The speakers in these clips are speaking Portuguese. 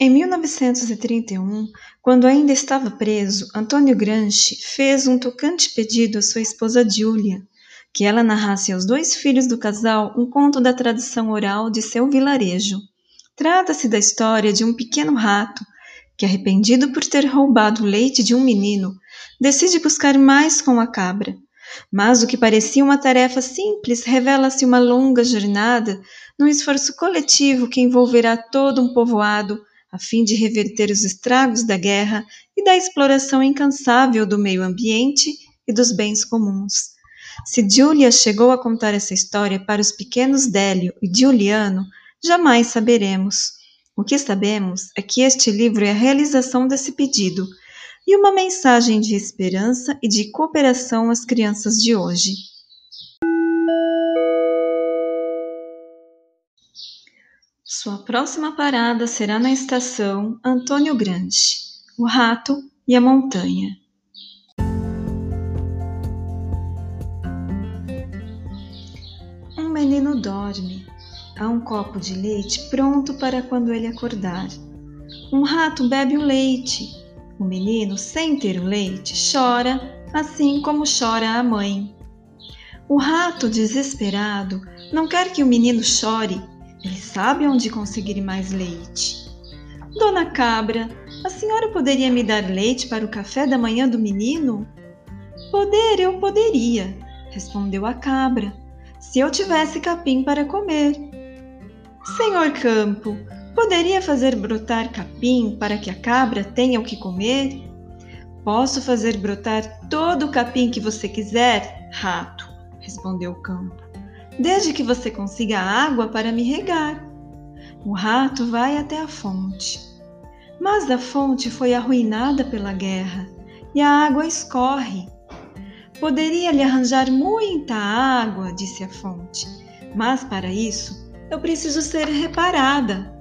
Em 1931, quando ainda estava preso, Antônio Gramsci fez um tocante pedido à sua esposa Giulia, que ela narrasse aos dois filhos do casal um conto da tradição oral de seu vilarejo. Trata-se da história de um pequeno rato que, arrependido por ter roubado o leite de um menino, decide buscar mais com a cabra. Mas o que parecia uma tarefa simples revela-se uma longa jornada num esforço coletivo que envolverá todo um povoado a fim de reverter os estragos da guerra e da exploração incansável do meio ambiente e dos bens comuns. Se Julia chegou a contar essa história para os pequenos Délio e Giuliano, jamais saberemos. O que sabemos é que este livro é a realização desse pedido e uma mensagem de esperança e de cooperação às crianças de hoje. Sua próxima parada será na estação Antônio Grande, o rato e a montanha. Um menino dorme. Há um copo de leite pronto para quando ele acordar. Um rato bebe o leite. O menino, sem ter o leite, chora, assim como chora a mãe. O rato, desesperado, não quer que o menino chore ele sabe onde conseguir mais leite. Dona Cabra, a senhora poderia me dar leite para o café da manhã do menino? Poder, eu poderia, respondeu a cabra, se eu tivesse capim para comer. Senhor Campo, poderia fazer brotar capim para que a cabra tenha o que comer? Posso fazer brotar todo o capim que você quiser, rato, respondeu o campo desde que você consiga água para me regar. O rato vai até a fonte. Mas a fonte foi arruinada pela guerra e a água escorre. Poderia lhe arranjar muita água, disse a fonte, mas para isso eu preciso ser reparada.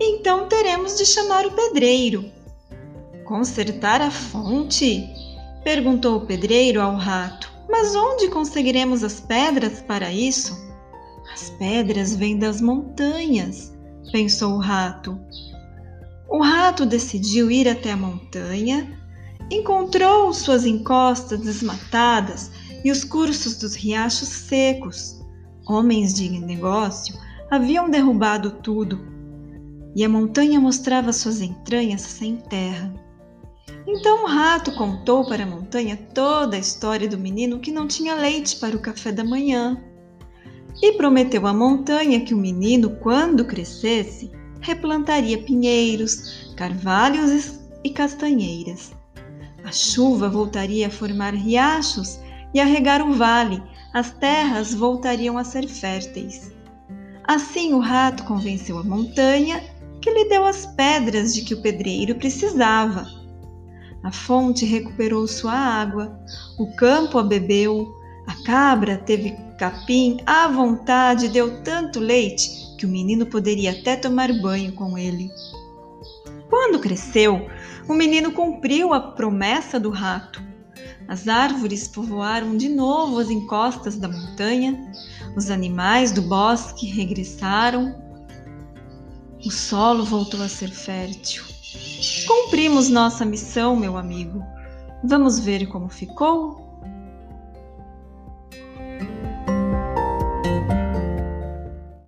Então teremos de chamar o pedreiro. Consertar a fonte? perguntou o pedreiro ao rato. Mas onde conseguiremos as pedras para isso? As pedras vêm das montanhas, pensou o rato. O rato decidiu ir até a montanha, encontrou suas encostas desmatadas e os cursos dos riachos secos. Homens de negócio haviam derrubado tudo, e a montanha mostrava suas entranhas sem terra. Então o rato contou para a montanha toda a história do menino que não tinha leite para o café da manhã. E prometeu à montanha que o menino, quando crescesse, replantaria pinheiros, carvalhos e castanheiras. A chuva voltaria a formar riachos e a regar o vale, as terras voltariam a ser férteis. Assim o rato convenceu a montanha que lhe deu as pedras de que o pedreiro precisava a fonte recuperou sua água, o campo a bebeu, a cabra teve capim à vontade deu tanto leite que o menino poderia até tomar banho com ele. Quando cresceu, o menino cumpriu a promessa do rato. As árvores povoaram de novo as encostas da montanha, os animais do bosque regressaram, o solo voltou a ser fértil. Cumprimos nossa missão, meu amigo. Vamos ver como ficou?